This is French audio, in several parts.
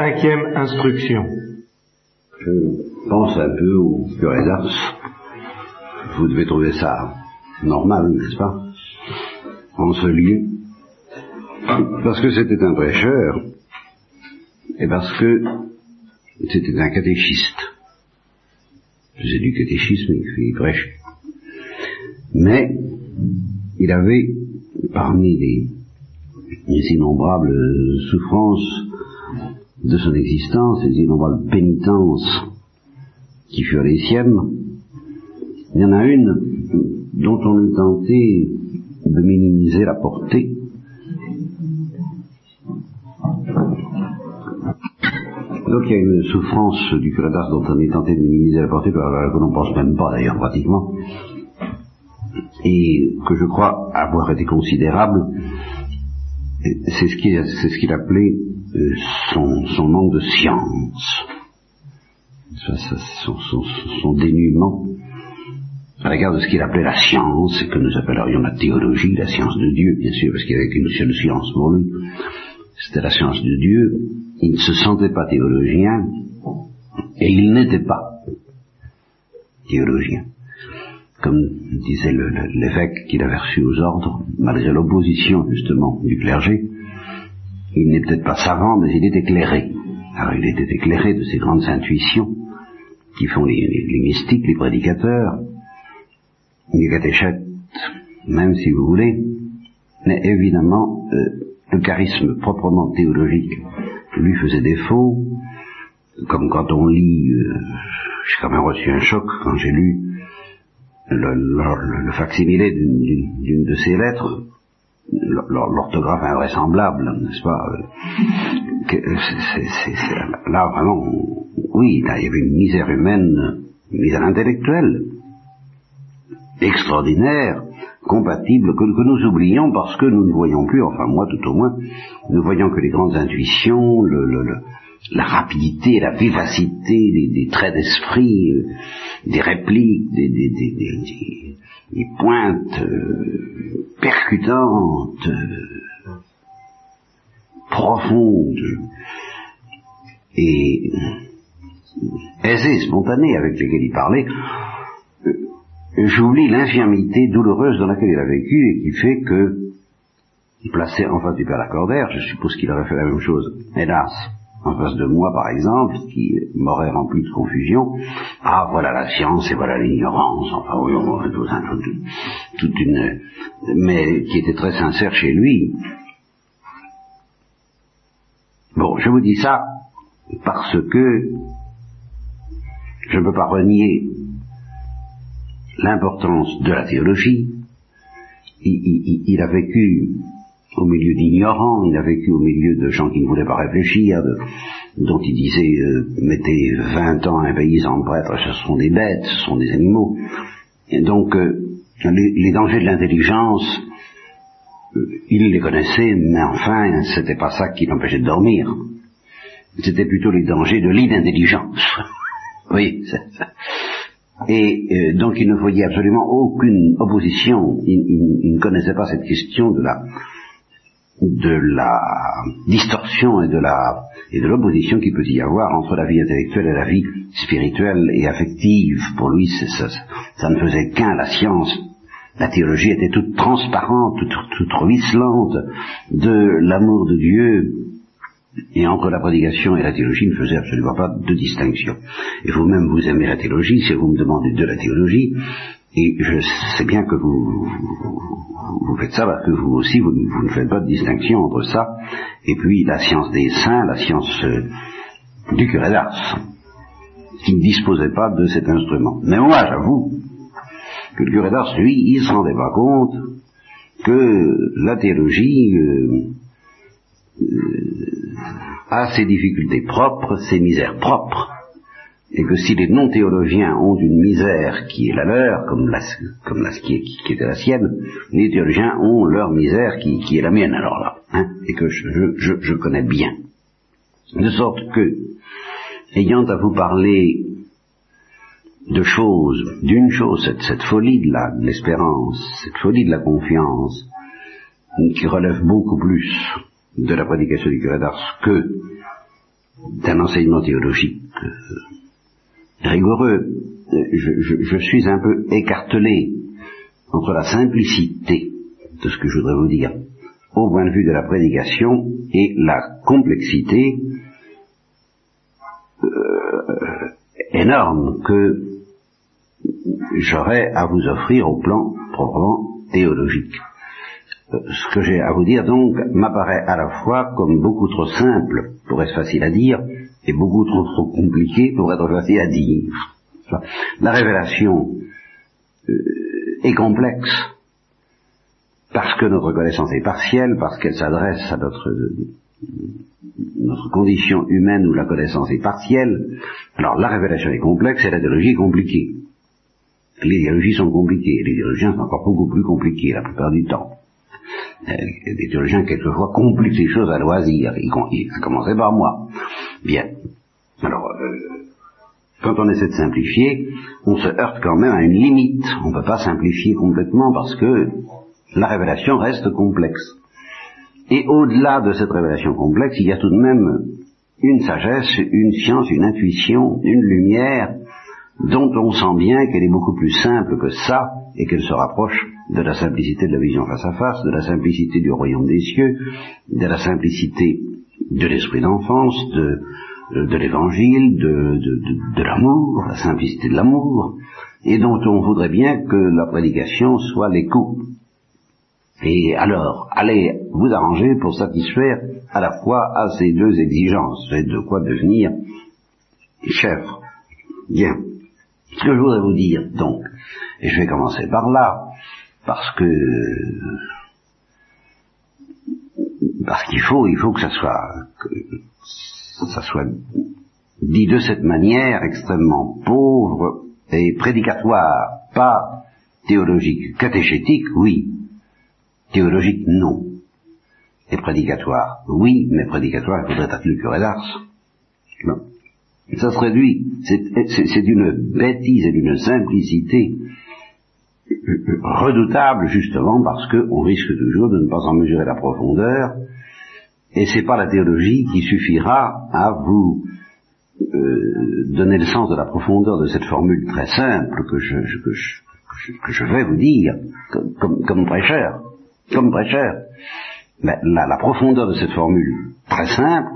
Cinquième instruction. Je pense un peu au curé d'Ars. Vous devez trouver ça normal, n'est-ce pas? En ce lieu. Parce que c'était un prêcheur et parce que c'était un catéchiste. C'est du catéchisme, il prêchait. Mais il avait, parmi les innombrables souffrances de son existence, les innombrables pénitences qui furent les siennes, il y en a une dont on est tenté de minimiser la portée. Donc il y a une souffrance du curé d'Ars dont on est tenté de minimiser la portée, que l'on pense même pas d'ailleurs pratiquement, et que je crois avoir été considérable, c'est ce qu'il appelait son, son, manque de science, son, son, son, dénuement. À l'égard de ce qu'il appelait la science, que nous appellerions la théologie, la science de Dieu, bien sûr, parce qu'il n'y avait qu'une seule science pour lui, c'était la science de Dieu, il ne se sentait pas théologien, et il n'était pas théologien. Comme disait l'évêque qu'il avait reçu aux ordres, malgré l'opposition justement du clergé, il n'est peut-être pas savant, mais il est éclairé. Alors il était éclairé de ces grandes intuitions qui font les, mystiques, les prédicateurs, les catéchètes, même si vous voulez, mais évidemment, euh, le charisme proprement théologique lui faisait défaut, comme quand on lit, euh, j'ai quand même reçu un choc quand j'ai lu le, le, le facsimilé d'une de ces lettres, l'orthographe invraisemblable, n'est-ce pas Là, vraiment, oui, il y avait une misère humaine, une misère intellectuelle, extraordinaire, compatible, que, que, nous oublions parce que nous ne voyons plus, enfin moi tout au moins, nous voyons que les grandes intuitions, la rapidité, la vivacité des, des traits d'esprit, euh, des répliques, des, des, des pointes euh, percutantes, euh, profondes et aisées, spontanées avec lesquelles il parlait, j'oublie l'infirmité douloureuse dans laquelle il a vécu et qui fait que, placé en face du père Lacordaire, je suppose qu'il aurait fait la même chose, hélas, en face de moi, par exemple, qui m'aurait rempli de confusion. Ah, voilà la science et voilà l'ignorance. Enfin, oui, tout, tout, toute une, mais qui était très sincère chez lui. Bon, je vous dis ça parce que je ne peux pas renier l'importance de la théologie. Il a vécu au milieu d'ignorants, il a vécu au milieu de gens qui ne voulaient pas réfléchir, dont il disait euh, mettez 20 ans un paysan prêtre, ce sont des bêtes, ce sont des animaux. Et donc euh, les, dangers de l'intelligence, euh, il les connaissait, mais enfin c'était pas ça qui l'empêchait de dormir. C'était plutôt les dangers de l'inintelligence. oui, et donc il ne voyait absolument aucune opposition, il, ne connaissait pas cette question de la, de la distorsion et de la et de l'opposition qu'il peut y avoir entre la vie intellectuelle et la vie spirituelle et affective. Pour lui, ça, ça, ne faisait qu'un. La science, la théologie était toute transparente, toute, toute ruisselante de l'amour de Dieu. Et entre la prédication et la théologie, il ne faisait absolument pas de distinction. Et vous-même, vous aimez la théologie, si vous me demandez de la théologie, et je sais bien que vous, vous, faites ça parce que vous aussi, vous, ne faites pas de distinction entre ça et puis la science des saints, la science euh, du curé d'Ars, qui ne disposait pas de cet instrument. Mais moi, j'avoue que le curé d'Ars, lui, il ne se rendait pas compte que la théologie euh, euh, a ses difficultés propres, ses misères propres, et que si les non-théologiens ont une misère qui est la leur, comme la, comme la qui, qui, était la sienne, les théologiens ont leur misère qui, qui est la mienne alors là, hein, et que je, je, je, connais bien. De sorte que, ayant à vous parler de choses, d'une chose, cette, cette folie de l'espérance, cette folie de la confiance, qui relève beaucoup plus de la prédication du curé d'Ars que d'un enseignement théologique euh, rigoureux, je, suis un peu écartelé entre la simplicité de ce que je voudrais vous dire au point de vue de la prédication et la complexité euh, énorme que j'aurais à vous offrir au plan proprement théologique. Euh, ce que j'ai à vous dire donc m'apparaît à la fois comme beaucoup trop simple pour être facile à dire et beaucoup trop trop compliqué pour être facile à dire. La révélation euh, est complexe parce que notre connaissance est partielle, parce qu'elle s'adresse à notre, notre condition humaine où la connaissance est partielle. Alors la révélation est complexe et la théologie est compliquée. Les idéologies sont compliquées, les théologiens sont encore beaucoup plus compliqués la plupart du temps. Euh, les théologiens quelquefois compliquent les choses à loisir, à commencer par moi. Bien. Alors, euh, quand on essaie de simplifier, on se heurte quand même à une limite. On ne peut pas simplifier complètement parce que la révélation reste complexe. Et au-delà de cette révélation complexe, il y a tout de même une sagesse, une science, une intuition, une lumière dont on sent bien qu'elle est beaucoup plus simple que ça et qu'elle se rapproche de la simplicité de la vision face à face, de la simplicité du royaume des cieux, de la simplicité de l'esprit d'enfance, de, de l'évangile, de, de l'amour, la simplicité de l'amour, et dont on voudrait bien que la prédication soit l'écho. Et alors, allez vous arranger pour satisfaire à la fois à ces deux exigences, c'est de quoi devenir chef. Bien. Ce que je voudrais vous dire, donc, et je vais commencer par là, parce que parce qu'il faut, il faut que ça soit que ça soit dit de cette manière extrêmement pauvre et prédicatoire, pas théologique, catéchétique, oui, théologique, non, et prédicatoire, oui, mais prédicatoire, il faudrait être le curé d'Ars. Ça se réduit, c'est d'une bêtise et d'une simplicité redoutable justement parce qu'on risque toujours de ne pas en mesurer la profondeur, et c'est pas la théologie qui suffira à vous euh, donner le sens de la profondeur de cette formule très simple que je, que je, vais vous dire comme, comme, prêcheur, comme prêcheur. Mais la, la, profondeur de cette formule très simple,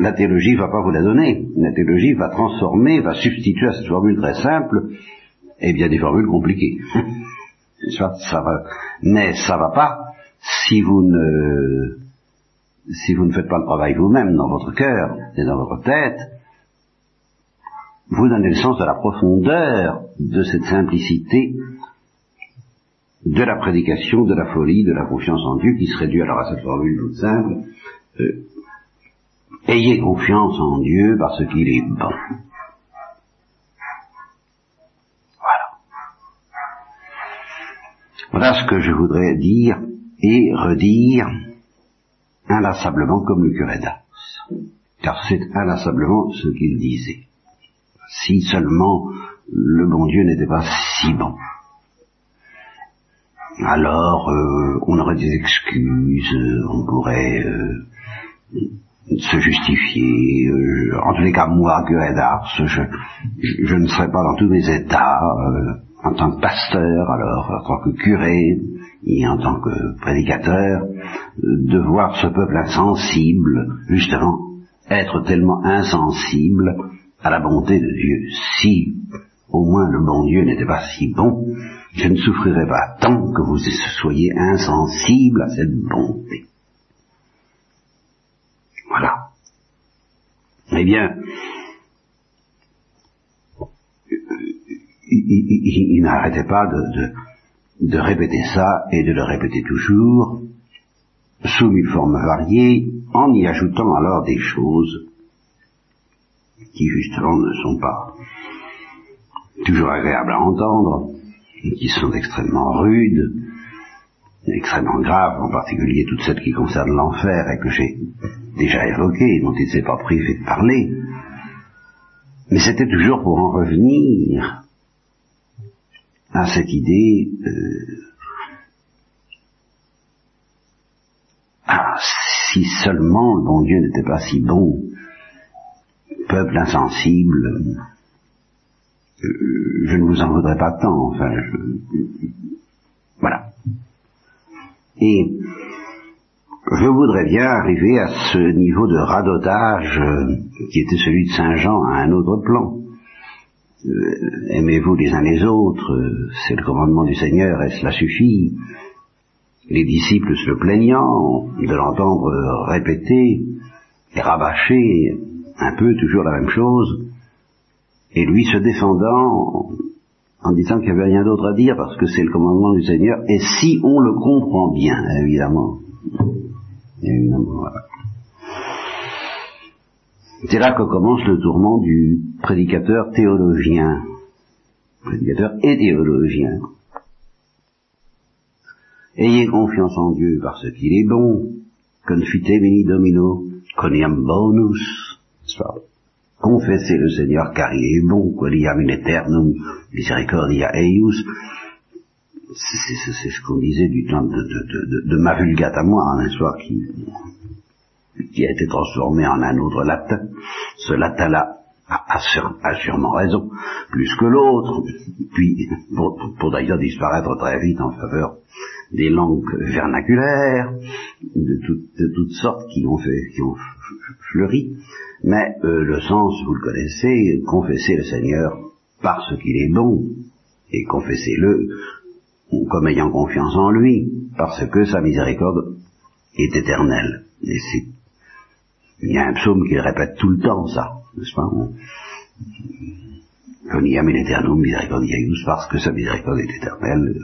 la théologie va pas vous la donner. La théologie va transformer, va substituer à cette formule très simple, eh bien des formules compliquées. ça, ça va, mais ça va pas si vous ne si vous ne faites pas le travail vous-même dans votre cœur et dans votre tête, vous donnez le sens de la profondeur de cette simplicité de la prédication, de la folie, de la confiance en Dieu, qui se réduit alors à cette formule toute simple. Euh, ayez confiance en Dieu parce qu'il est bon. Voilà ce que je voudrais dire et redire inlassablement comme le curé d'Ars. Car c'est inlassablement ce qu'il disait. Si seulement le bon Dieu n'était pas si bon. Alors euh, on aurait des excuses, on pourrait euh, se justifier. Euh, en tous les cas, moi, curé d'Ars, je, je, ne serais pas dans tous mes états en tant que pasteur, alors en tant que curé et en tant que prédicateur, de voir ce peuple insensible, justement, être tellement insensible à la bonté de Dieu. Si au moins le bon Dieu n'était pas si bon, je ne souffrirais pas tant que vous soyez insensible à cette bonté. Voilà. Eh bien, il, n'arrêtait pas de, de, répéter ça et de le répéter toujours, sous mille formes variées, en y ajoutant alors des choses qui justement ne sont pas toujours agréables à entendre, et qui sont extrêmement rudes, extrêmement graves, en particulier toutes celles qui concernent l'enfer et que j'ai déjà évoquées, dont il ne s'est pas privé de parler. Mais c'était toujours pour en revenir à cette idée euh, ah, si seulement le bon Dieu n'était pas si bon, peuple insensible, je ne vous en voudrais pas tant, enfin, voilà. Et je voudrais bien arriver à ce niveau de radotage qui était celui de Saint Jean à un autre plan. Aimez-vous les uns les autres, c'est le commandement du Seigneur et cela suffit? Les disciples se plaignant de l'entendre répéter et rabâcher un peu toujours la même chose, et lui se défendant en disant qu'il n'y avait rien d'autre à dire parce que c'est le commandement du Seigneur, et si on le comprend bien, évidemment. évidemment C'est là que commence le tourment du prédicateur théologien, prédicateur et théologien. Ayez confiance en Dieu parce qu'il est bon. Confite mini domino, coniam bonus. Confessez le Seigneur car il est bon, qualiam in eternum misericordia eius. C'est ce qu'on disait du temps de, de, ma vulgate à moi, un soir qui, qui a été transformé en un autre latin. Ce latin-là a, sûrement raison, plus que l'autre, puis pour, d'ailleurs disparaître très vite en faveur des langues vernaculaires, de, toutes sortes qui ont fleuri, mais euh, le sens, vous le connaissez, confessez le Seigneur parce qu'il est bon, et confessez-le comme ayant confiance en lui, parce que sa miséricorde est éternelle. Et il y a un psaume qui répète tout le temps ça, n'est-ce pas? Coniam in eternum misericordiaeus, parce que sa miséricorde est éternelle,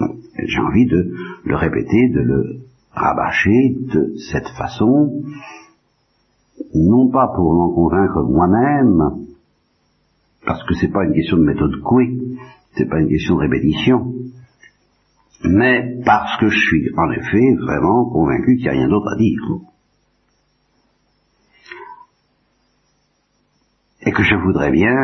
euh, j'ai envie de le répéter, de le rabâcher de cette façon, non pas pour m'en convaincre moi-même, parce que c'est pas une question de méthode couée, c'est pas une question de répétition, mais parce que je suis en effet vraiment convaincu qu'il n'y a rien d'autre à dire. Et que je voudrais bien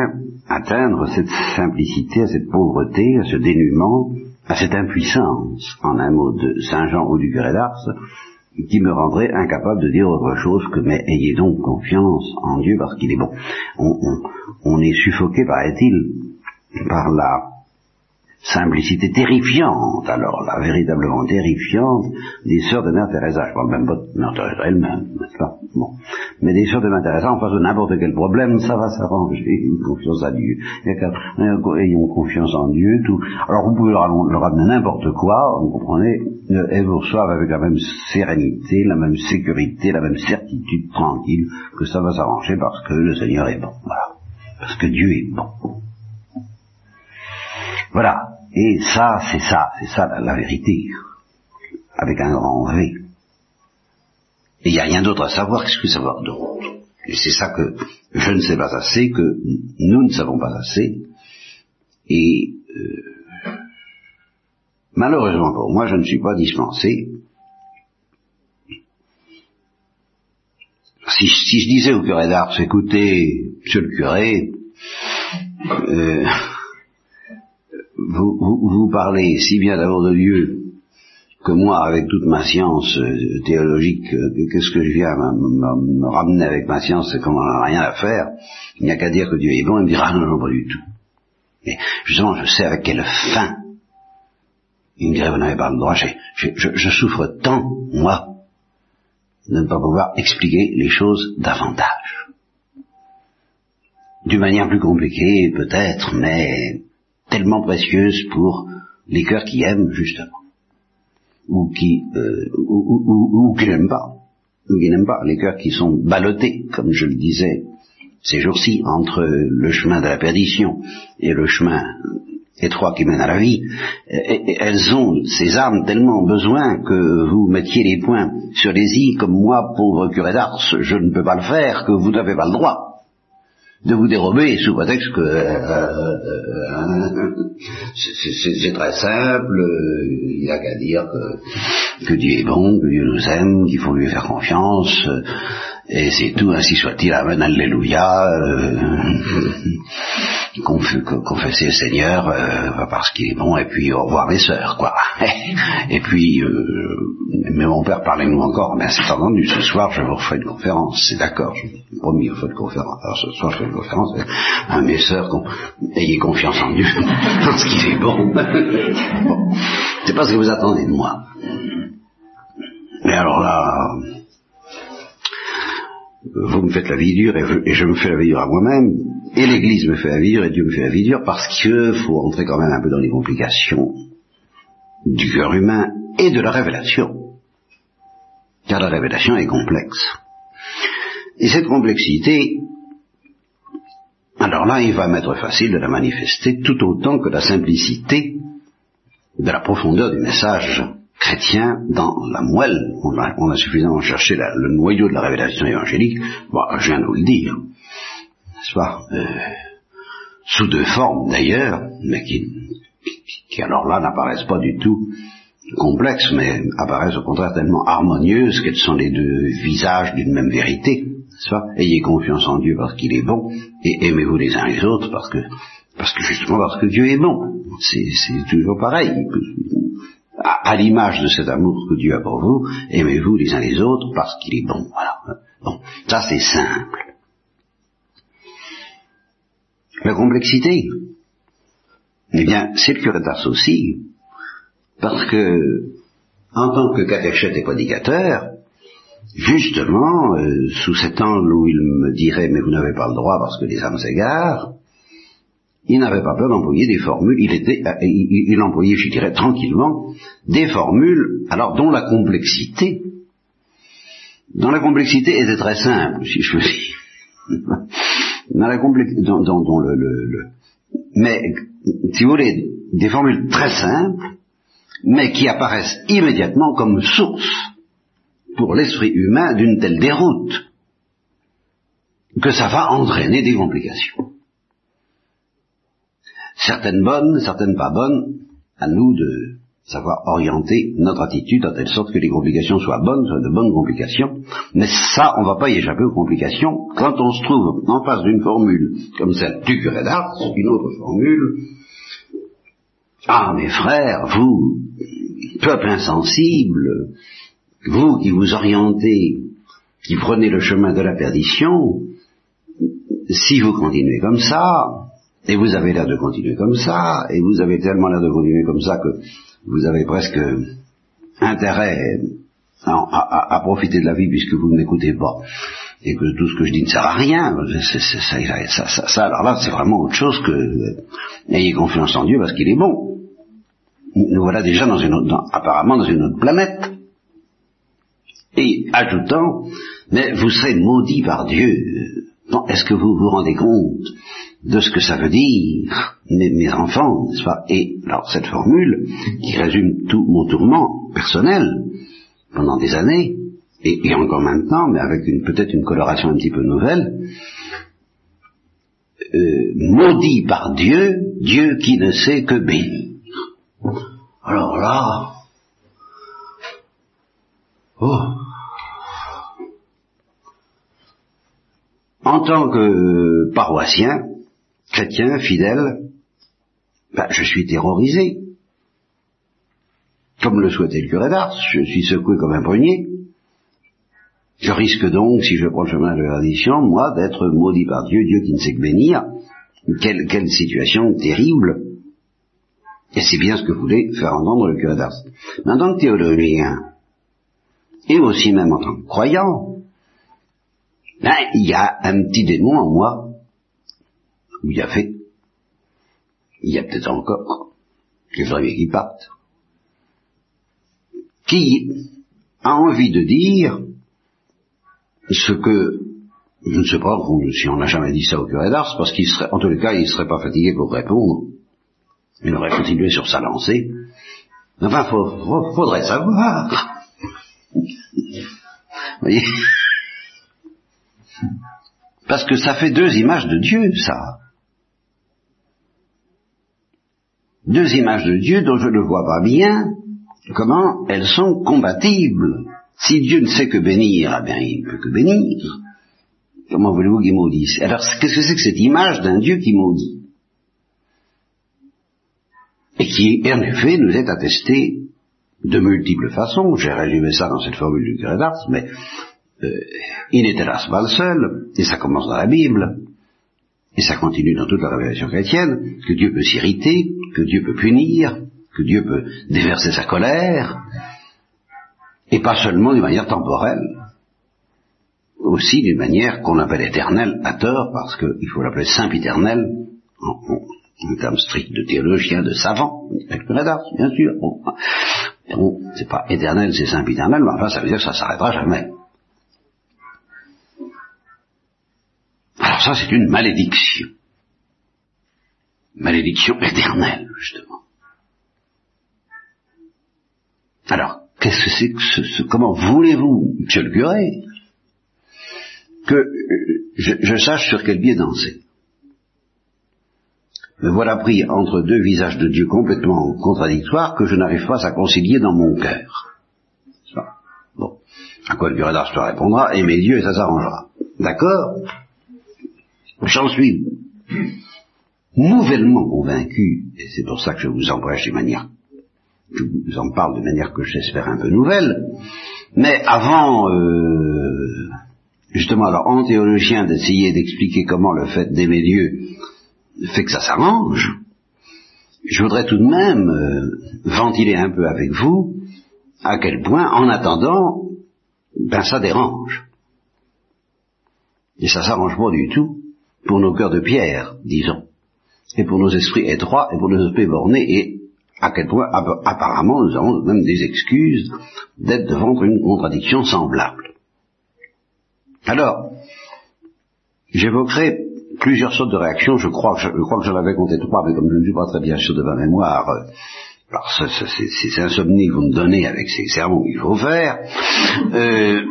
atteindre cette simplicité, cette pauvreté, à ce dénuement, à cette impuissance, en un mot, de Saint Jean ou du curé d'Ars, qui me rendrait incapable de dire autre chose que mais ayez donc confiance en Dieu parce qu'il est bon. On, on est suffoqué, paraît-il, par la simplicité terrifiante, alors là, véritablement terrifiante, des sœurs de Mère Teresa. Je parle même pas de Mère Teresa elle-même, n'est-ce pas? Bon. Mais des sœurs de Mère Teresa, en face de n'importe quel problème, ça va s'arranger, confiance à Dieu. Ayons confiance en Dieu, tout. Alors vous pouvez leur, ramener n'importe quoi, vous comprenez, et vous reçoivent avec la même sérénité, la même sécurité, la même certitude tranquille, que ça va s'arranger parce que le Seigneur est bon. Voilà. Parce que Dieu est bon. Voilà. Et ça, c'est ça, c'est ça la, vérité. Avec un grand V. Et il n'y a rien d'autre à savoir qu'est-ce que savoir d'autre? Et c'est ça que je ne sais pas assez, que nous ne savons pas assez. Et euh, malheureusement pour moi, je ne suis pas dispensé. Si, si je disais au curé d'Ars, écoutez, monsieur le curé, euh, vous, vous, parlez si bien d'amour de Dieu que moi, avec toute ma science euh, théologique, euh, qu'est-ce que je viens me, ramener avec ma science, c'est qu'on n'en a rien à faire, il n'y a qu'à dire que Dieu est bon, il me dira non, non, pas du tout. Et justement, je sais avec quelle fin. Il me dirait, vous n'avez pas le droit, je, je souffre tant, moi, de ne pas pouvoir expliquer les choses davantage. D'une manière plus compliquée, peut-être, mais tellement précieuse pour les cœurs qui aiment, justement. Ou qui, euh, ou, qui n'aiment pas. Ou qui n'aiment pas. Les cœurs qui sont ballottés, comme je le disais ces jours-ci, entre le chemin de la perdition et le chemin étroit qui mène à la vie, elles ont, ces âmes, tellement besoin que vous mettiez les points sur les i, comme moi, pauvre curé d'Ars, je ne peux pas le faire, que vous n'avez pas le droit de vous dérober sous prétexte que euh, euh, c'est très simple, il n'y a qu'à dire que, Dieu est bon, que Dieu nous aime, qu'il faut lui faire confiance, et c'est tout, ainsi soit-il, Amen, Alléluia. Euh, confesser le Seigneur euh, parce qu'il est bon, et puis au revoir mes sœurs, quoi. et puis, euh, mais mon père, parlez-nous encore, mais c'est entendu, ce soir je vous refais une conférence, c'est d'accord, je vous promis, je une conférence. Alors ce soir je fais une conférence à mes sœurs, ayez confiance en Dieu, parce qu'il est bon. bon. C'est pas ce que vous attendez de moi. Mais alors là, vous me faites la vie dure et je me fais la vie dure à moi-même, et l'Église me fait la vie dure et Dieu me fait la vie dure parce qu'il faut rentrer quand même un peu dans les complications du cœur humain et de la révélation. Car la révélation est complexe. Et cette complexité, alors là, il va m'être facile de la manifester tout autant que la simplicité de la profondeur du message chrétien dans la moelle. On a, suffisamment cherché le noyau de la révélation évangélique. Bon, je viens de vous le dire. N'est-ce pas? Euh, Sous deux formes d'ailleurs, mais qui, qui, alors là n'apparaissent pas du tout complexes, mais apparaissent au contraire tellement harmonieuses qu'elles sont les deux visages d'une même vérité. N'est-ce pas? Ayez confiance en Dieu parce qu'il est bon, et aimez-vous les uns les autres parce que parce que justement parce que Dieu est bon. C'est toujours pareil à, l'image de cet amour que Dieu a pour vous, aimez-vous les uns les autres parce qu'il est bon. Voilà. Bon, ça c'est simple. La complexité, eh bien, c'est le curé d'Ars aussi, parce que, en tant que catéchète et prédicateur, justement, euh, sous cet angle où il me dirait, mais vous n'avez pas le droit parce que les âmes s'égarent, il n'avait pas peur d'employer des formules, il, était, euh, il, employait, je dirais, tranquillement, des formules, alors dont la complexité, dont la complexité était très simple, si je veux dire. dans la complexité, le, le, mais, si vous voulez, des formules très simples, mais qui apparaissent immédiatement comme source pour l'esprit humain d'une telle déroute que ça va entraîner des complications certaines bonnes, certaines pas bonnes, à nous de savoir orienter notre attitude de telle sorte que les complications soient bonnes, soient de bonnes complications. Mais ça, on ne va pas y échapper aux complications. Quand on se trouve en face d'une formule comme celle du curé d'Ars, une autre formule, ah mes frères, vous, peuple insensible, vous qui vous orientez, qui prenez le chemin de la perdition, si vous continuez comme ça, et vous avez l'air de continuer comme ça, et vous avez tellement l'air de continuer comme ça que vous avez presque intérêt à, profiter de la vie puisque vous ne m'écoutez pas, et que tout ce que je dis ne sert à rien. ça, alors là, c'est vraiment autre chose que euh, ayez confiance en Dieu parce qu'il est bon. Nous voilà déjà dans une autre, apparemment dans une autre planète. Et ajoutant, mais vous serez maudit par Dieu. Est-ce que vous vous rendez compte de ce que ça veut dire, mes, enfants, n'est-ce pas? Et alors cette formule, qui résume tout mon tourment personnel pendant des années, et, encore maintenant, mais avec peut-être une coloration un petit peu nouvelle, euh, maudit par Dieu, Dieu qui ne sait que bénir. Alors là, oh, en tant que paroissien, chrétien, fidèle, ben, je suis terrorisé. Comme le souhaitait le curé d'Ars, je suis secoué comme un prunier. Je risque donc, si je prends le chemin de la tradition, moi, d'être maudit par Dieu, Dieu qui ne sait que bénir. Quelle, quelle situation terrible. Et c'est bien ce que voulait faire entendre le curé d'Ars. Mais en tant que théologien, et aussi même en tant que croyant, ben, il y a un petit démon en moi il y avait, il y a peut-être encore, que je bien qu'il parte, qui a envie de dire ce que, je ne sais pas si on n'a jamais dit ça au curé d'Ars, parce qu'il serait, en tous les cas, il ne serait pas fatigué pour répondre. Il aurait continué sur sa lancée. Enfin, il faudrait savoir. Vous voyez? Parce que ça fait deux images de Dieu, ça. Deux images de Dieu dont je ne vois pas bien comment elles sont compatibles. Si Dieu ne sait que bénir, eh bien il ne peut que bénir. Comment voulez-vous qu'il maudisse? Alors qu'est-ce que c'est que cette image d'un Dieu qui maudit? Et qui, en effet, nous est attesté de multiples façons. J'ai résumé ça dans cette formule du curé d'Ars, mais euh, il n'était là pas le seul, et ça commence dans la Bible, et ça continue dans toute la révélation chrétienne, que Dieu peut s'irriter, que Dieu peut punir, que Dieu peut déverser sa colère, et pas seulement d'une manière temporelle, aussi d'une manière qu'on appelle éternelle à tort, parce qu'il faut l'appeler éternel en, termes stricts de théologien, de savant, avec bien sûr. Bon, c'est pas éternel, c'est éternel, mais enfin ça veut dire que ça s'arrêtera jamais. Alors ça c'est une malédiction. Malédiction éternelle, justement. Alors, qu'est-ce que c'est que ce, comment voulez-vous, monsieur le curé, que euh, je, sache sur quel pied danser? Me voilà pris entre deux visages de Dieu complètement contradictoires que je n'arrive pas à concilier dans mon cœur. Bon. À quoi le curé d'Ars répondra, et mes dieux, et ça s'arrangera. D'accord? J'en suis nouvellement convaincu, et c'est pour ça que je vous emprunte de manière je vous en parle de manière que j'espère un peu nouvelle, mais avant, euh, justement, alors en théologien d'essayer d'expliquer comment le fait d'aimer Dieu fait que ça s'arrange, je voudrais tout de même euh, ventiler un peu avec vous à quel point, en attendant, ben ça dérange. Et ça s'arrange pas du tout pour nos cœurs de pierre, disons, et pour nos esprits étroits, et pour nos esprits bornés, et à quel point apparemment nous avons même des excuses d'être devant une contradiction semblable. Alors, j'évoquerai plusieurs sortes de réactions, je crois que, je, que j'en avais compté trois, mais comme je ne suis pas très bien sûr de ma mémoire, euh, alors c'est insomnie que vous me donnez avec ces sermons qu'il faut faire, euh,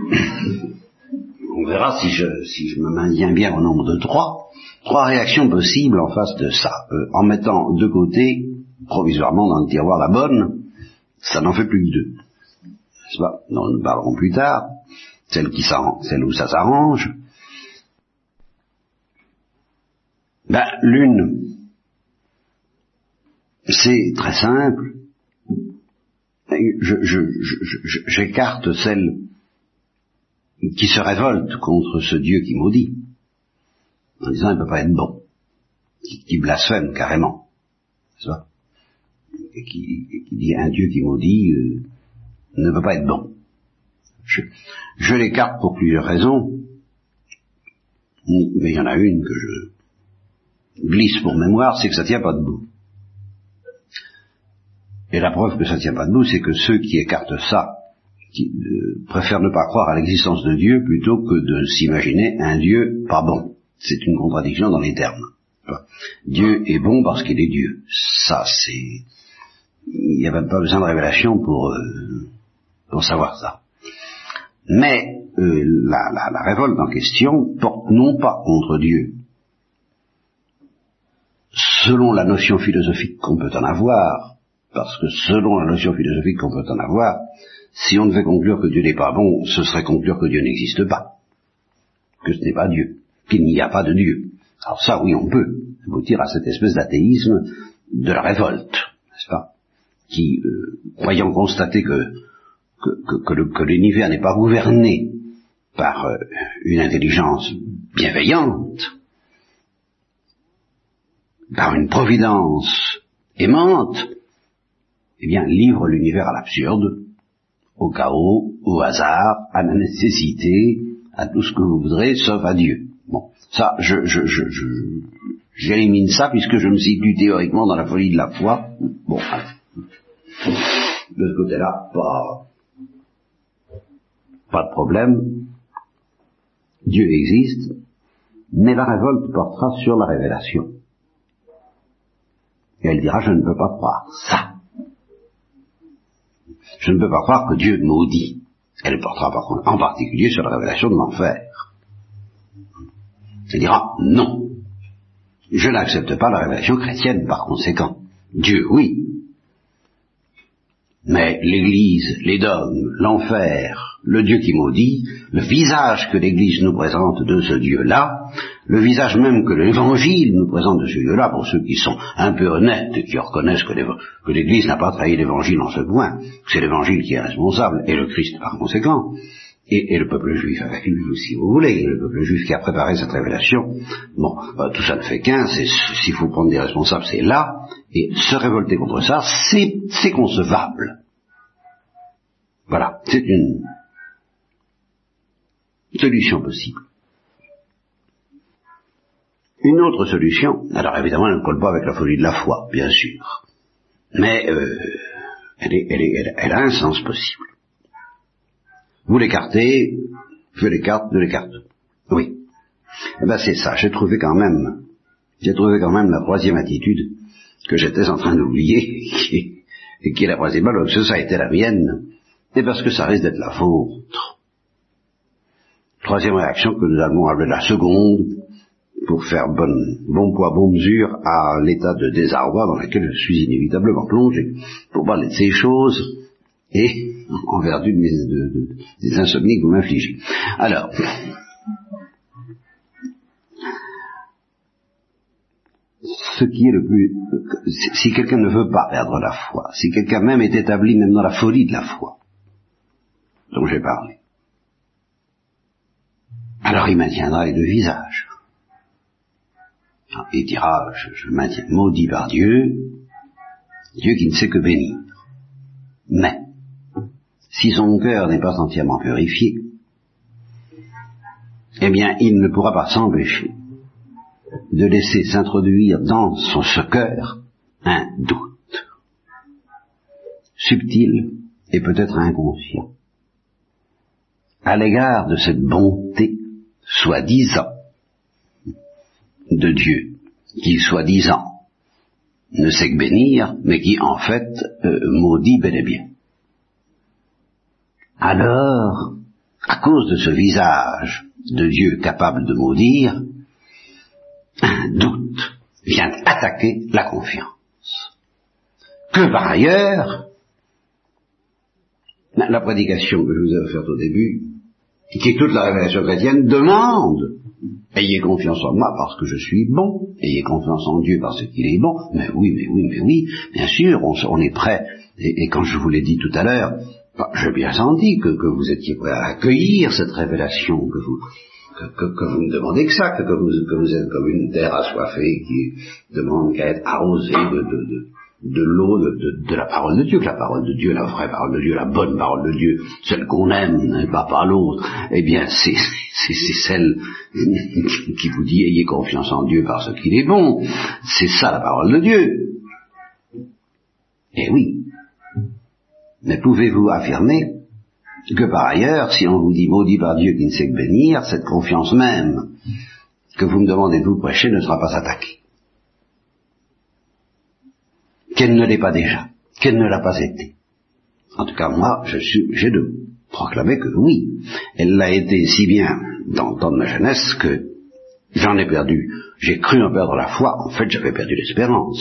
on verra si je, si je me maintiens bien au nombre de trois, trois réactions possibles en face de ça, euh, en mettant de côté provisoirement dans le tiroir la bonne, ça n'en fait plus que deux. Pas? Nous parlerons plus tard, celle, qui celle où ça s'arrange. Ben, l'une, c'est très simple. J'écarte celle qui se révolte contre ce Dieu qui maudit, en disant il ne peut pas être bon, qui, blasphème carrément. Ça et qui, dit un Dieu qui maudit euh, ne peut pas être bon. Je, l'écarte pour plusieurs raisons, mais il y en a une que je glisse pour mémoire, c'est que ça tient pas debout. Et la preuve que ça tient pas debout, c'est que ceux qui écartent ça qui, euh, préfèrent ne pas croire à l'existence de Dieu plutôt que de s'imaginer un Dieu pas bon. C'est une contradiction dans les termes. Dieu est bon parce qu'il est Dieu. Ça, c'est il n'y a pas besoin de révélation pour, euh, pour savoir ça. Mais euh, la, la, révolte en question porte non pas contre Dieu, selon la notion philosophique qu'on peut en avoir, parce que selon la notion philosophique qu'on peut en avoir, si on devait conclure que Dieu n'est pas bon, ce serait conclure que Dieu n'existe pas, que ce n'est pas Dieu, qu'il n'y a pas de Dieu. Alors ça, oui, on peut aboutir à cette espèce d'athéisme de la révolte, n'est-ce pas? Qui, euh, croyant constater que, l'univers n'est pas gouverné par euh, une intelligence bienveillante, par une providence aimante, eh bien, livre l'univers à l'absurde, au chaos, au hasard, à la nécessité, à tout ce que vous voudrez, sauf à Dieu. Bon, ça, je, je, je, j'élimine ça puisque je me situe théoriquement dans la folie de la foi. Bon, de ce côté-là, pas, pas de problème. Dieu existe, mais la révolte portera sur la révélation. Et elle dira, je ne peux pas croire ça. Je ne peux pas croire que Dieu maudit. Elle portera par contre en particulier sur la révélation de l'enfer. Elle dira, non. Je n'accepte pas la révélation chrétienne par conséquent. Dieu, oui, mais l'Église, les dogmes, l'enfer, le Dieu qui maudit, le visage que l'Église nous présente de ce Dieu-là, le visage même que l'Évangile nous présente de ce lieu-là, pour ceux qui sont un peu honnêtes et qui reconnaissent que l'Église n'a pas trahi l'Évangile en ce point, c'est l'Évangile qui est responsable, et le Christ par conséquent, et, le peuple juif avec lui, si vous voulez, le peuple juif qui a préparé cette révélation, bon, bah, tout ça ne fait qu'un, s'il faut prendre des responsables, c'est là, et se révolter contre ça, c'est concevable. Voilà, c'est une solution possible. Une autre solution, alors évidemment elle ne colle pas avec la folie de la foi, bien sûr, mais euh, elle, a un sens possible. Vous l'écartez, je l'écarte, de l'écarte. Oui. Eh ben c'est ça, j'ai trouvé quand même, j'ai trouvé quand même la troisième attitude que j'étais en train d'oublier, et qui est la troisième, alors que ça a été la mienne, et parce que ça risque d'être la vôtre. Troisième réaction que nous allons appeler la seconde, pour faire bon poids, bon mesure à l'état de désarroi dans lequel je suis inévitablement plongé, pour parler de ces choses et en vertu des insomnies que vous m'infligez. Alors, ce qui est le plus... Si quelqu'un ne veut pas perdre la foi, si quelqu'un même est établi même dans la folie de la foi, dont j'ai parlé, alors il maintiendra les deux visages. Il dira, je, je maintiens, maudit par Dieu, Dieu qui ne sait que bénir. Mais, si son cœur n'est pas entièrement purifié, eh bien, il ne pourra pas s'empêcher de laisser s'introduire dans son ce cœur un doute, subtil et peut-être inconscient, à l'égard de cette bonté soi-disant de Dieu, qui soi-disant ne sait que bénir, mais qui en fait euh, maudit bel et bien. Alors, à cause de ce visage de Dieu capable de maudire, un doute vient attaquer la confiance. Que par ailleurs, la prédication que je vous ai offerte au début, qui est toute la révélation chrétienne, demande Ayez confiance en moi parce que je suis bon. Ayez confiance en Dieu parce qu'il est bon. Mais oui, mais oui, mais oui. Bien sûr, on, est prêt. Et, quand je vous l'ai dit tout à l'heure, bah, j'ai bien senti que, vous étiez prêt à accueillir cette révélation, que vous, que, vous ne demandez que ça, que, vous, vous êtes comme une terre assoiffée qui demande qu'à être arrosée de, de, de l'eau de, la parole de Dieu, que la parole de Dieu, la vraie parole de Dieu, la bonne parole de Dieu, celle qu'on aime, et pas par l'autre, eh bien c'est celle qui vous dit ayez confiance en Dieu parce qu'il est bon. C'est ça la parole de Dieu. Eh oui. Mais pouvez-vous affirmer que par ailleurs, si on vous dit maudit par Dieu qui ne sait que bénir, cette confiance même que vous me demandez de vous prêcher ne sera pas attaquée? Qu'elle ne l'est pas déjà, qu'elle ne l'a pas été. En tout cas, moi, je suis, j'ai de proclamer que oui, elle l'a été si bien dans le temps de ma jeunesse que j'en ai perdu. J'ai cru en perdre la foi, en fait j'avais perdu l'espérance.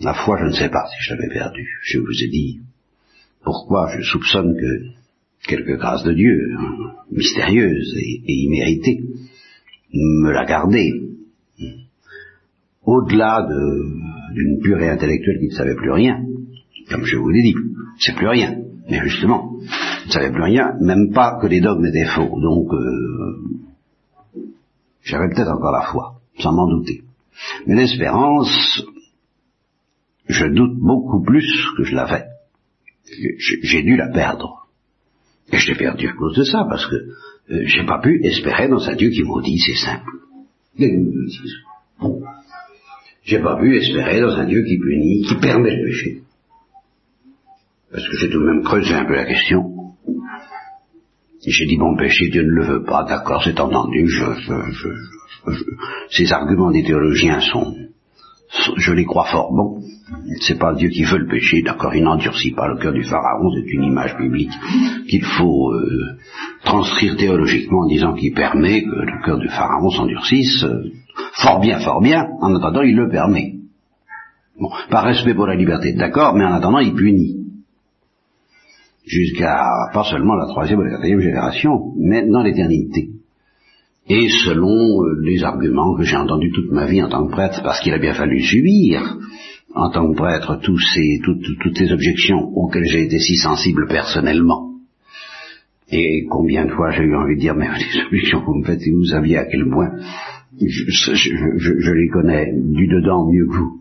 La foi, je ne sais pas si je l'avais perdue. Je vous ai dit pourquoi je soupçonne que quelque grâce de Dieu, hein, mystérieuse et, et imméritée, me l'a gardée. Au-delà de d'une purée intellectuelle qui ne savait plus rien, comme je vous l'ai dit, c'est plus rien. Mais justement, ne savait plus rien, même pas que les dogmes étaient faux. Donc, euh, j'avais peut-être encore la foi, sans m'en douter. Mais l'espérance, je doute beaucoup plus que je l'avais. J'ai dû la perdre. Et je l'ai perdu à cause de ça, parce que euh, j'ai pas pu espérer dans un Dieu qui maudit, c'est simple. J'ai pas pu espérer dans un Dieu qui punit, qui permet le péché. Parce que j'ai tout de même creusé un peu la question. J'ai dit, bon, péché, Dieu ne le veut pas, d'accord, c'est entendu, je, ces arguments des théologiens sont, je les crois fort bons. C'est pas Dieu qui veut le péché, d'accord, il n'endurcit pas le cœur du pharaon, c'est une image biblique qu'il faut euh, transcrire théologiquement en disant qu'il permet que le cœur du pharaon s'endurcisse. Euh, Fort bien, fort bien, en attendant, il le permet. Bon, par respect pour la liberté, d'accord, mais en attendant, il punit. Jusqu'à pas seulement la troisième ou la quatrième génération, mais dans l'éternité. et selon euh, les arguments que j'ai entendus toute ma vie en tant que prêtre, parce qu'il a bien fallu subir en tant que prêtre toutes, toutes ces objections auxquelles j'ai été si sensible personnellement. Et combien de fois j'ai eu envie de dire, mais les objections que vous me faites, vous saviez à quel point je, je, je, les connais du dedans mieux que vous.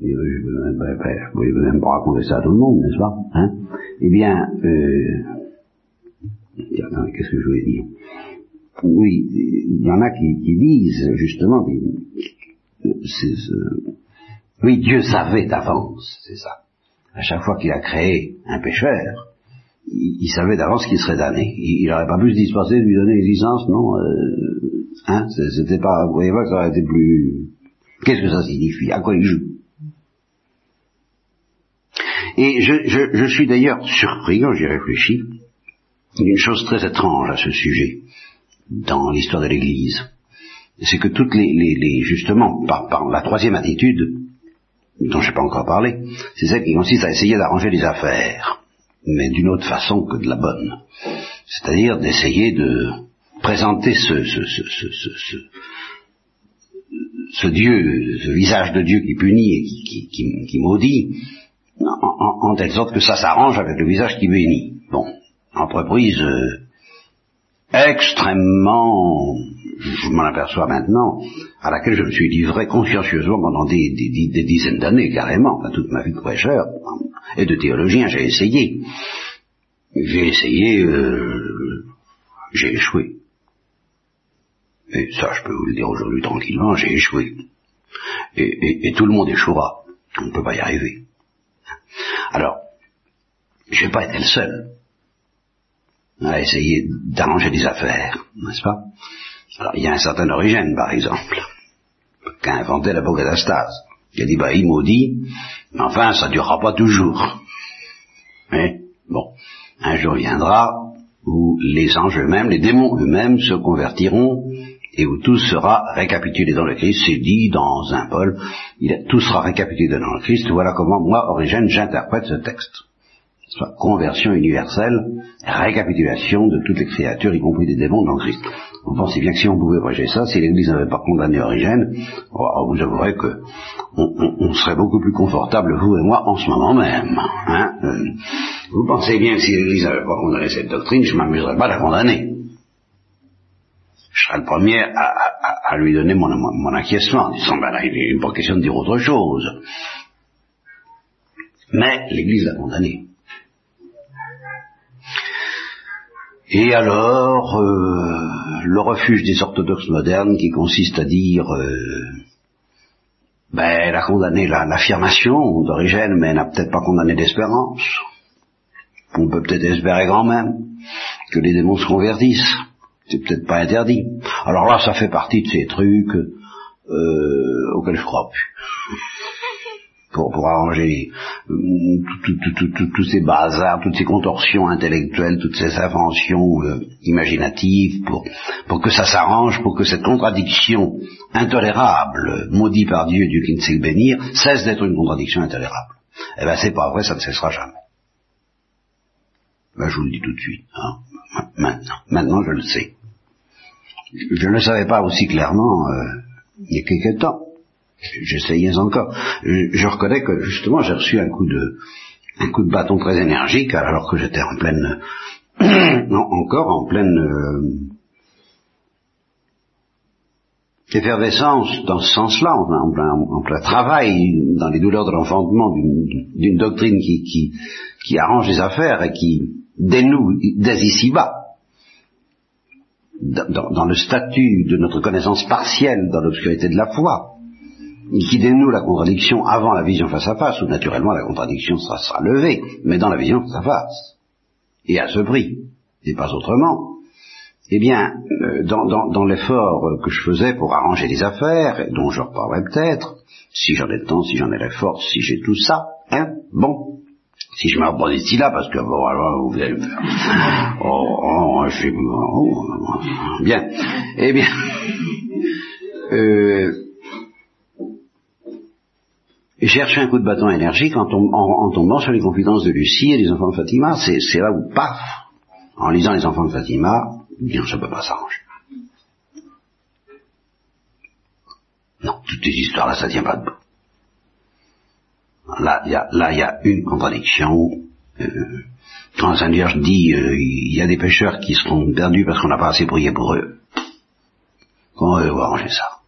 Je ne pouvez même pas raconter ça à tout le monde, n'est-ce pas hein? Eh bien, euh, qu'est-ce que je voulais dire? Oui, il y en a qui, qui disent justement, oui, Dieu savait d'avance, c'est ça. À chaque fois qu'il a créé un pécheur, il, savait d'avance qu'il serait damné. Il n'aurait pas pu se dispenser de lui donner l'existence, non euh, Hein C'était pas, vous voyez pas que ça aurait été plus... Qu'est-ce que ça signifie? À quoi il joue? Et je, je, je suis d'ailleurs surpris quand j'y réfléchis d'une chose très étrange à ce sujet dans l'histoire de l'Église. C'est que toutes les, les, les justement, par, par, la troisième attitude, dont je n'ai pas encore parlé, c'est celle qui consiste à essayer d'arranger les affaires, mais d'une autre façon que de la bonne. C'est-à-dire d'essayer de présenter ce, ce, ce, ce, Dieu, ce visage de Dieu qui punit et qui, maudit, en, en, telle sorte que ça s'arrange avec le visage qui bénit. Bon, entreprise euh, extrêmement, je m'en aperçois maintenant, à laquelle je me suis livré consciencieusement pendant des, dizaines d'années, carrément, toute ma vie de prêcheur et de théologien, j'ai essayé. J'ai essayé, euh, j'ai échoué. Et ça, je peux vous le dire aujourd'hui tranquillement, j'ai échoué. Et, et, tout le monde échouera. On ne peut pas y arriver. Alors, je n'ai pas été le seul à essayer d'arranger des affaires, n'est-ce pas? Alors, il y a un certain Origène, par exemple, qui inventé l'apocatastase. Il a dit, bah, il maudit, mais enfin, ça durera pas toujours. Mais, bon, un jour viendra où les anges eux-mêmes, les démons eux-mêmes se convertiront et où tout sera récapitulé dans le Christ. C'est dit dans un Paul, il, tout sera récapitulé dans le Christ. Voilà comment moi, Origène, j'interprète ce texte. Soit conversion universelle, récapitulation de toutes les créatures, y compris des démons dans le Christ. Vous pensez bien que si on pouvait prêcher ça, si l'Église n'avait pas condamné Origène, oh, vous avouerez que on, serait beaucoup plus confortable, vous et moi, en ce moment même. Hein euh, vous pensez bien que si l'Église n'avait pas condamné cette doctrine, je m'amuserais pas à la condamner je serais le premier à, lui donner mon, mon, acquiescement, en disant, ben là, il n'est pas question de dire autre chose. Mais l'Église l'a condamné. Et alors, euh, le refuge des orthodoxes modernes qui consiste à dire, euh, ben, elle a condamné l'affirmation d'origine, mais elle n'a peut-être pas condamné d'espérance. On peut peut-être espérer quand même que les démons se convertissent c'est peut-être pas interdit. Alors là, ça fait partie de ces trucs euh, auxquels je crois plus. Pour, pour arranger euh, tous ces bazars, toutes ces contorsions intellectuelles, toutes ces inventions euh, imaginatives, pour, pour que ça s'arrange, pour que cette contradiction intolérable, maudit par Dieu, Dieu qui ne sait bénir, cesse d'être une contradiction intolérable. Eh ben c'est pas vrai, ça ne cessera jamais. Ben, je vous le dis tout de suite. Hein. Maintenant, maintenant je le sais. Je ne le savais pas aussi clairement euh, il y a quelque temps. J'essayais encore. Je, reconnais que justement j'ai reçu un coup de un coup de bâton très énergique alors que j'étais en pleine encore en pleine euh, effervescence dans ce sens-là, en, plein, en, plein, travail, dans les douleurs de l'enfantement d'une doctrine qui, qui, qui arrange les affaires et qui dénoue dès ici-bas, dans, le statut de notre connaissance partielle dans l'obscurité de la foi, qui dénoue la contradiction avant la vision face à face, où naturellement la contradiction sera, sera levée, mais dans la vision face à face, et à ce prix, et pas autrement, eh bien, euh, dans, l'effort que je faisais pour arranger les affaires, dont je reparlerai peut-être, si j'en ai le temps, si j'en ai la force, si j'ai tout ça, hein, bon, si je m'en ici là, parce que bon, alors vous allez me faire. Oh, oh, je suis. Oh, bien. Eh bien. Euh, un coup de bâton énergique en, tombant sur les confidences de Lucie et des enfants de Fatima. C'est là où, paf, en lisant les enfants de Fatima, Bien, ça ne peut pas s'arranger. Non, toutes ces histoires-là, ça tient pas debout. Là, il y a, là, y a une contradiction. Euh, quand Saint Vierge dit, euh, il y a des pêcheurs qui seront perdus parce qu'on n'a pas assez prié pour eux. Comment veut-vous arranger ça?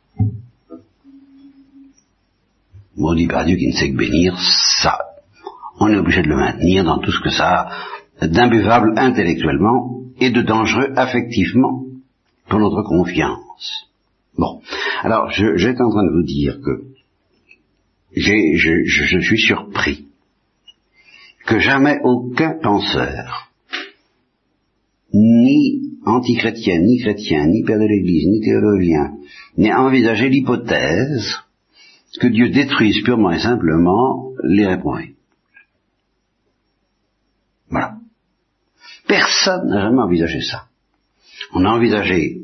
Maudit par Dieu qui ne sait que bénir, ça, on est obligé de le maintenir dans tout ce que ça a d'imbuvable intellectuellement et de dangereux affectivement pour notre confiance. Bon, alors j'étais en train de vous dire que je, je suis surpris que jamais aucun penseur, ni antichrétien, ni chrétien, ni père de l'Église, ni théologien, n'ait envisagé l'hypothèse que Dieu détruise purement et simplement les réprouvés. Voilà. Personne n'a jamais envisagé ça. On a envisagé,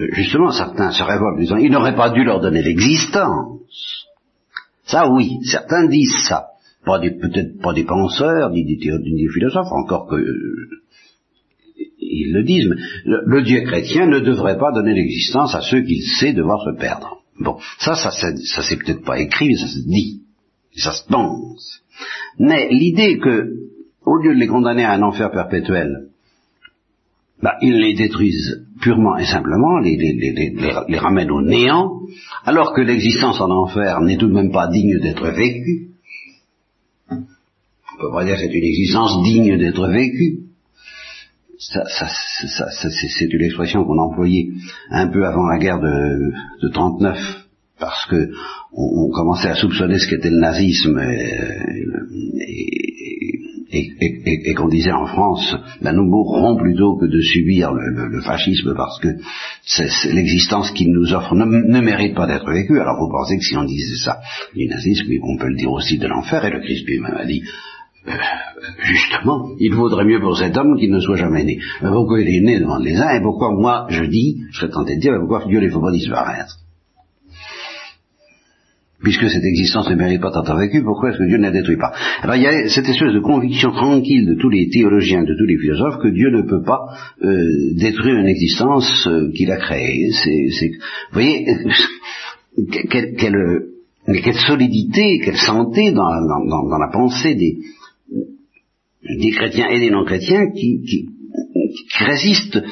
euh, justement, certains se révoltent disant, il n'aurait pas dû leur donner l'existence. Ça oui, certains disent ça. Peut-être pas des penseurs, ni des, des, philosophes, encore que euh, ils le disent, mais le, Dieu chrétien ne devrait pas donner l'existence à ceux qu'il sait devoir se perdre. Bon, ça, ça, ça, ça c'est peut-être pas écrit, mais ça se dit, ça se pense. Mais l'idée que au lieu de les condamner à un enfer perpétuel, bah, ils les détruisent purement et simplement, les, ramènent au néant, alors que l'existence en enfer n'est tout de même pas digne d'être vécue. On peut pas dire que c'est une existence digne d'être vécue. Ça, c'est une expression qu'on employait un peu avant la guerre de, de 39, parce que on, commençait à soupçonner ce qu'était le nazisme et, qu'on disait en France, ben nous mourrons plutôt que de subir le, fascisme parce que l'existence qu'il nous offre ne, mérite pas d'être vécue. Alors vous pensez que si on disait ça du nazisme, on peut le dire aussi de l'enfer, et le Christ lui-même a dit, euh, justement, il vaudrait mieux pour cet homme qu'il ne soit jamais né. Mais pourquoi il est né devant les uns, et pourquoi moi je dis, je serais tenté de dire, pourquoi Dieu ne faut pas disparaître puisque cette existence ne mérite pas d'être vécue, pourquoi est-ce que Dieu ne la détruit pas? Alors il y a cette espèce de conviction tranquille de tous les théologiens, de tous les philosophes, que Dieu ne peut pas euh, détruire une existence euh, qu'il a créée. Vous voyez, quelle, quelle, solidité, quelle santé dans, dans, la pensée des, des chrétiens et des non-chrétiens qui, qui, qui résistent,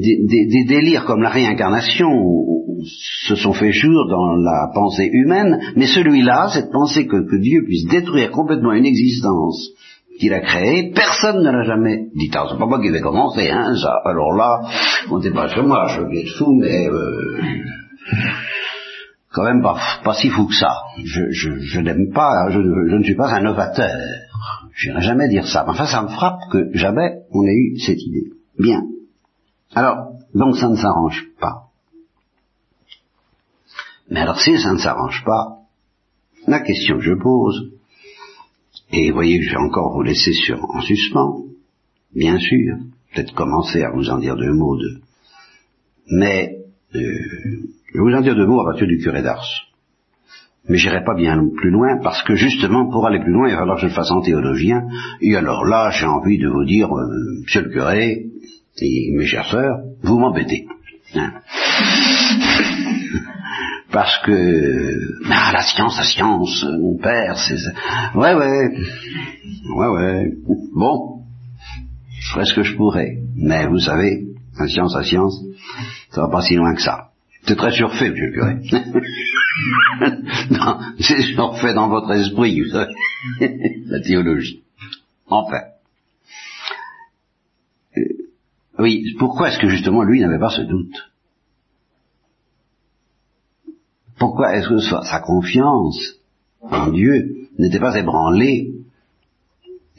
des, délires comme la réincarnation se sont fait jour dans la pensée humaine, mais celui-là, cette pensée que, Dieu puisse détruire complètement une existence qu'il a créée, personne ne l'a jamais dit. Alors c'est pas moi qui vais commencer, hein, ça. Alors là, on n'est pas sur moi, je veux être fou, mais euh, quand même pas, si fou que ça. Je, je, n'aime pas, je, je, ne suis pas un novateur. Je n'irai jamais dire ça. Enfin, ça me frappe que jamais on ait eu cette idée. Bien. Alors, donc ça ne s'arrange pas. Mais alors si ça ne s'arrange pas, la question que je pose, et vous voyez que je vais encore vous laisser sur, en suspens, bien sûr, peut-être commencer à vous en dire deux mots de... Mais euh, je vais vous en dire deux mots à partir du curé d'Ars. Mais j'irai pas bien plus loin parce que justement pour aller plus loin il va falloir que je le fasse en théologien. Et alors là j'ai envie de vous dire, euh, Monsieur le curé et mes chers sœurs, vous m'embêtez. Hein parce que ah, la science, la science, mon père, c'est ouais ouais ouais ouais bon, je ferai ce que je pourrais, mais vous savez, la science, la science, ça va pas si loin que ça. C'est très surfait, monsieur le curé. c'est surfait dans votre esprit, vous savez, la théologie. Enfin. Euh, oui, pourquoi est-ce que justement lui n'avait pas ce doute? Pourquoi est-ce que sa confiance en Dieu n'était pas ébranlée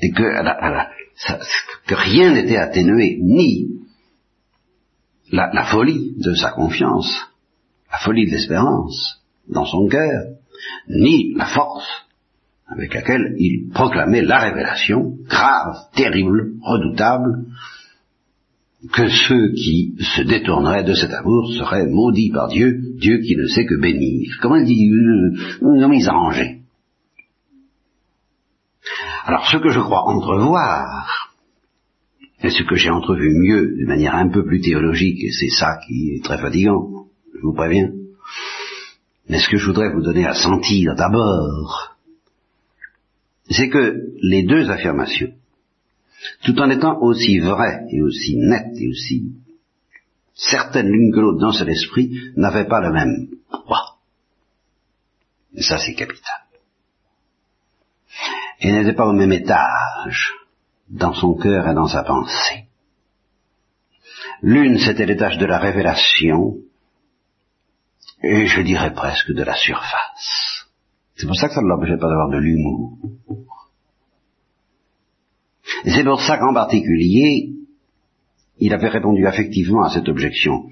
et que, que rien n'était atténué, ni la, folie de sa confiance, la folie de l'espérance dans son cœur, ni la force avec laquelle il proclamait la révélation grave, terrible, redoutable, que ceux qui se détourneraient de cet amour seraient maudits par Dieu, Dieu qui ne sait que bénir. Comment il dit Nous ont mis arrangés. Alors ce que je crois entrevoir, Et ce que j'ai entrevu mieux, de manière un peu plus théologique, et c'est ça qui est très fatigant, vous préviens, mais ce que je voudrais vous donner à sentir d'abord, c'est que les deux affirmations, tout en étant aussi vraies et aussi nettes et aussi certaines l'une que l'autre dans cet esprit, n'avaient pas le même poids. Et ça, c'est capital. Et n'étaient pas au même étage dans son cœur et dans sa pensée. L'une, c'était l'étage de la révélation, et je dirais presque de la surface. C'est pour ça que ça ne l'empêchait pas d'avoir de l'humour. Et c'est pour ça qu'en particulier, il avait répondu affectivement à cette objection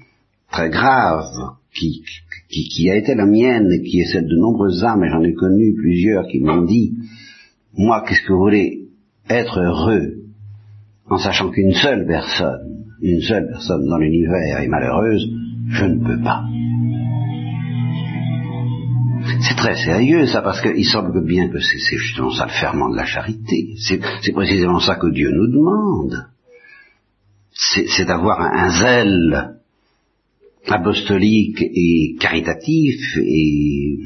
très grave qui, qui, qui, a été la mienne qui est celle de nombreuses âmes, et j'en ai connu plusieurs qui m'ont dit, moi, qu'est-ce que vous voulez être heureux en sachant qu'une seule personne, une seule personne dans l'univers est malheureuse, je ne peux pas. C'est très sérieux ça, parce qu'il semble bien que c'est justement ça le ferment de la charité. C'est précisément ça que Dieu nous demande. C'est d'avoir un, un zèle apostolique et caritatif et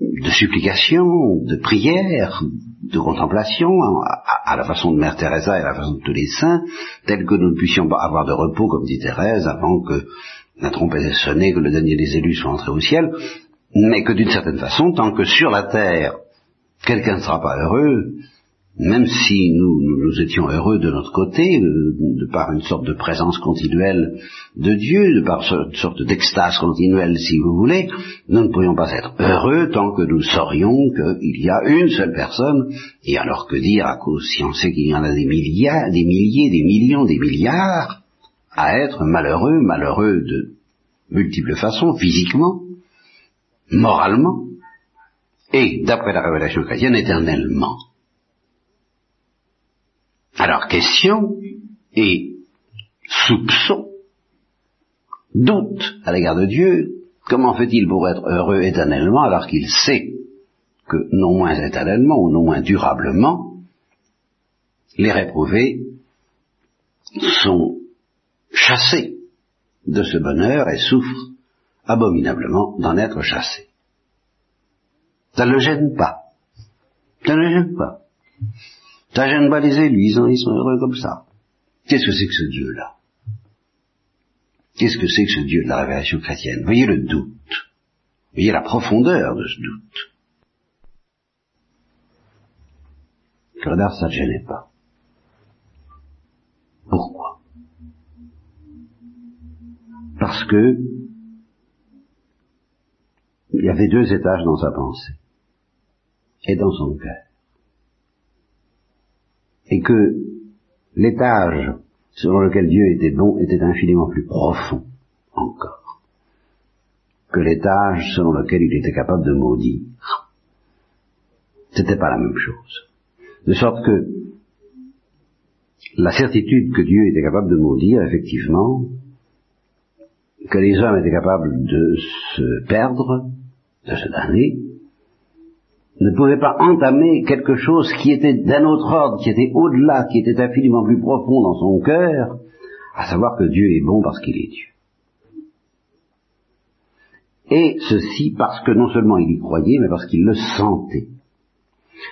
de supplication, de prière, de contemplation, à, la façon de Mère Teresa et à la façon de tous les saints, tel que nous ne puissions pas avoir de repos, comme dit Thérèse, avant que la trompette ait sonné, que le dernier des élus soit entré au ciel, mais que d'une certaine façon, tant que sur la terre, quelqu'un ne sera pas heureux, même si nous, nous, étions heureux de notre côté, de, par une sorte de présence continuelle de Dieu, de par une sorte d'extase continuelle, si vous voulez, nous ne pourrions pas être heureux tant que nous saurions qu'il y a une seule personne, et alors que dire à cause si on sait qu'il y en a des milliards, des milliers, des millions, des milliards, à être malheureux, malheureux de multiples façons, physiquement, moralement, et, d'après la révélation chrétienne, éternellement. Alors question et soupçon, doute à l'égard de Dieu, comment fait-il pour être heureux éternellement alors qu'il sait que non moins éternellement ou non moins durablement, les réprouvés sont chassés de ce bonheur et souffrent abominablement d'en être chassés. Ça ne le gêne pas. Ça ne le gêne pas. Ça gêne pas les élus, ils sont, heureux comme ça. Qu'est-ce que c'est que ce Dieu-là? Qu'est-ce que c'est que ce Dieu de la révélation chrétienne? Voyez le doute. Voyez la profondeur de ce doute. Credard, ça ne gênait pas. Pourquoi? Parce que il y avait deux étages dans sa pensée et dans son cœur et que l'étage selon lequel Dieu était bon était infiniment plus profond encore que l'étage selon lequel il était capable de maudire. C'était pas la même chose. De sorte que la certitude que Dieu était capable de maudire, effectivement, que les hommes étaient capables de se perdre, de se damner, ne pouvait pas entamer quelque chose qui était d'un autre ordre, qui était au-delà, qui était infiniment plus profond dans son cœur, à savoir que Dieu est bon parce qu'il est Dieu. Et ceci parce que non seulement il y croyait, mais parce qu'il le sentait.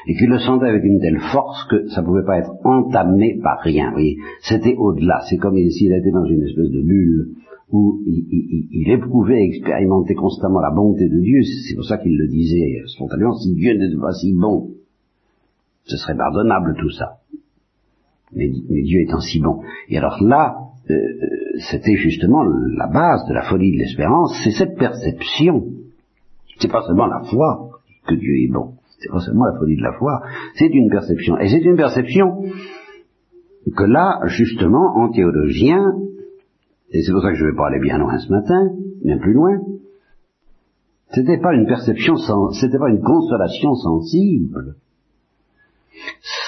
Et qu'il le sentait avec une telle force que ça ne pouvait pas être entamé par rien. C'était au-delà. C'est comme s'il était dans une espèce de bulle où il, éprouvait et expérimentait constamment la bonté de Dieu, c'est pour ça qu'il le disait spontanément, si Dieu n'était pas si bon, ce serait pardonnable tout ça. Mais, Dieu étant si bon. Et alors là, euh, c'était justement la base de la folie de l'espérance, c'est cette perception. C'est pas seulement la foi que Dieu est bon, c'est pas seulement la folie de la foi, c'est une perception. Et c'est une perception que là, justement, en théologien, et c'est pour ça que je vais pas aller bien loin ce matin, bien plus loin, c'était pas une perception, c'était pas une consolation sensible.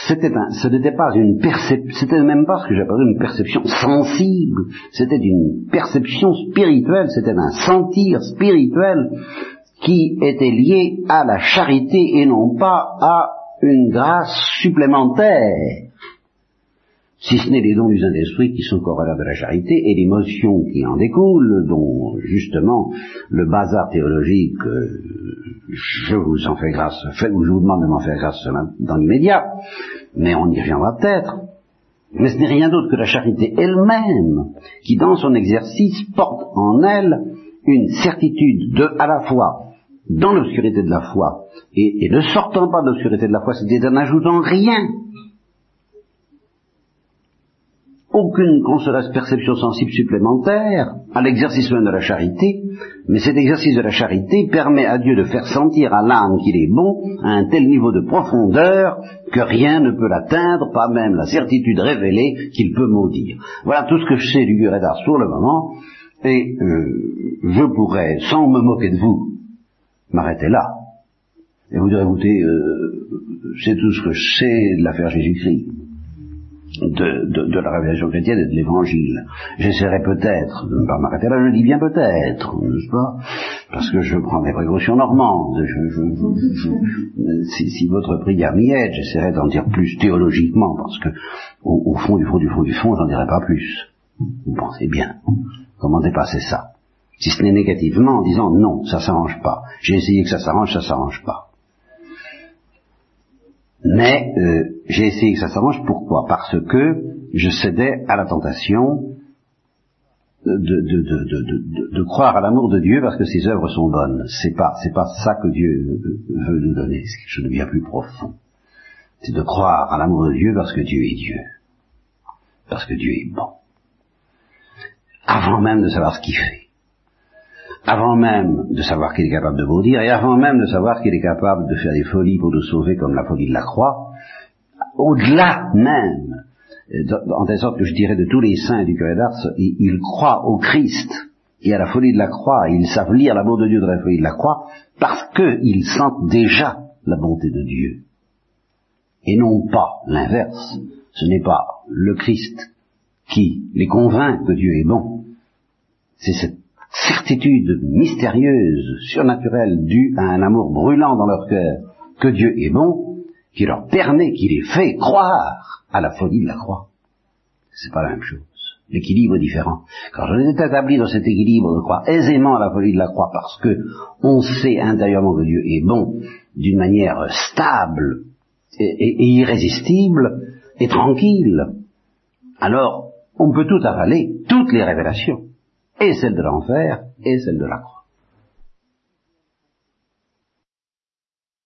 C'était ce n'était pas une perception, c'était même pas ce que j'appelle une perception sensible, c'était une perception spirituelle, c'était un sentir spirituel qui était lié à la charité et non pas à une grâce supplémentaire si ce n'est les dons du Saint-Esprit qui sont corrélaires de la charité et l'émotion qui en découle, dont justement le bazar théologique, euh, je vous en fais grâce, je vous demande de m'en faire grâce dans l'immédiat, mais on y reviendra peut-être. Mais ce n'est rien d'autre que la charité elle-même qui, dans son exercice, porte en elle une certitude de, à la fois, dans l'obscurité de la foi, et, ne sortant pas de l'obscurité de la foi, c'est-à-dire n'ajoutant rien. Aucune perception sensible supplémentaire à l'exercice même de la charité, mais cet exercice de la charité permet à Dieu de faire sentir à l'âme qu'il est bon à un tel niveau de profondeur que rien ne peut l'atteindre, pas même la certitude révélée qu'il peut maudire. Voilà tout ce que je sais du Guré d'Ars pour le moment, et euh, je pourrais, sans me moquer de vous, m'arrêter là. Et vous direz, écoutez, euh, c'est tout ce que je sais de l'affaire Jésus-Christ de, la révélation chrétienne et de l'évangile. J'essaierai peut-être de ne pas m'arrêter là, je dis bien peut-être, n'est-ce pas? Parce que je prends mes précautions normandes. si, votre prière m'y aide, j'essaierai d'en dire plus théologiquement, parce que au, fond du fond du fond du fond, j'en dirai pas plus. Vous pensez bien? Comment dépasser ça? Si ce n'est négativement en disant non, ça s'arrange pas. J'ai essayé que ça s'arrange, ça s'arrange pas. Mais euh, j'ai essayé que ça s'arrange. Pourquoi? Parce que je cédais à la tentation de, de, de, croire à l'amour de Dieu parce que ses œuvres sont bonnes. C'est pas c'est pas ça que Dieu veut nous donner. C'est quelque chose de bien plus profond. C'est de croire à l'amour de Dieu parce que Dieu est Dieu, parce que Dieu est bon. Avant même de savoir ce qu'il fait avant même de savoir qu'il est capable de maudire, et avant même de savoir qu'il est capable de faire des folies pour nous sauver comme la folie de la croix, au-delà même, en telle sorte que je dirais de tous les saints du Curé d'Ars, ils, croient au Christ et à la folie de la croix, ils savent lire l'amour de Dieu de la folie de la croix, parce qu'ils sentent déjà la bonté de Dieu. Et non pas l'inverse. Ce n'est pas le Christ qui les convainc que Dieu est bon. C'est cette certitude mystérieuse, surnaturelle, due à un amour brûlant dans leur cœur, que Dieu est bon, qui leur permet, qui les fait croire à la folie de la croix. C'est pas la même chose. L'équilibre est différent. Quand je est établi dans cet équilibre de croire aisément à la folie de la croix parce que on sait intérieurement que Dieu est bon d'une manière stable et irrésistible et tranquille, alors on peut tout avaler, toutes les révélations et celle de l'enfer, et celle de la croix.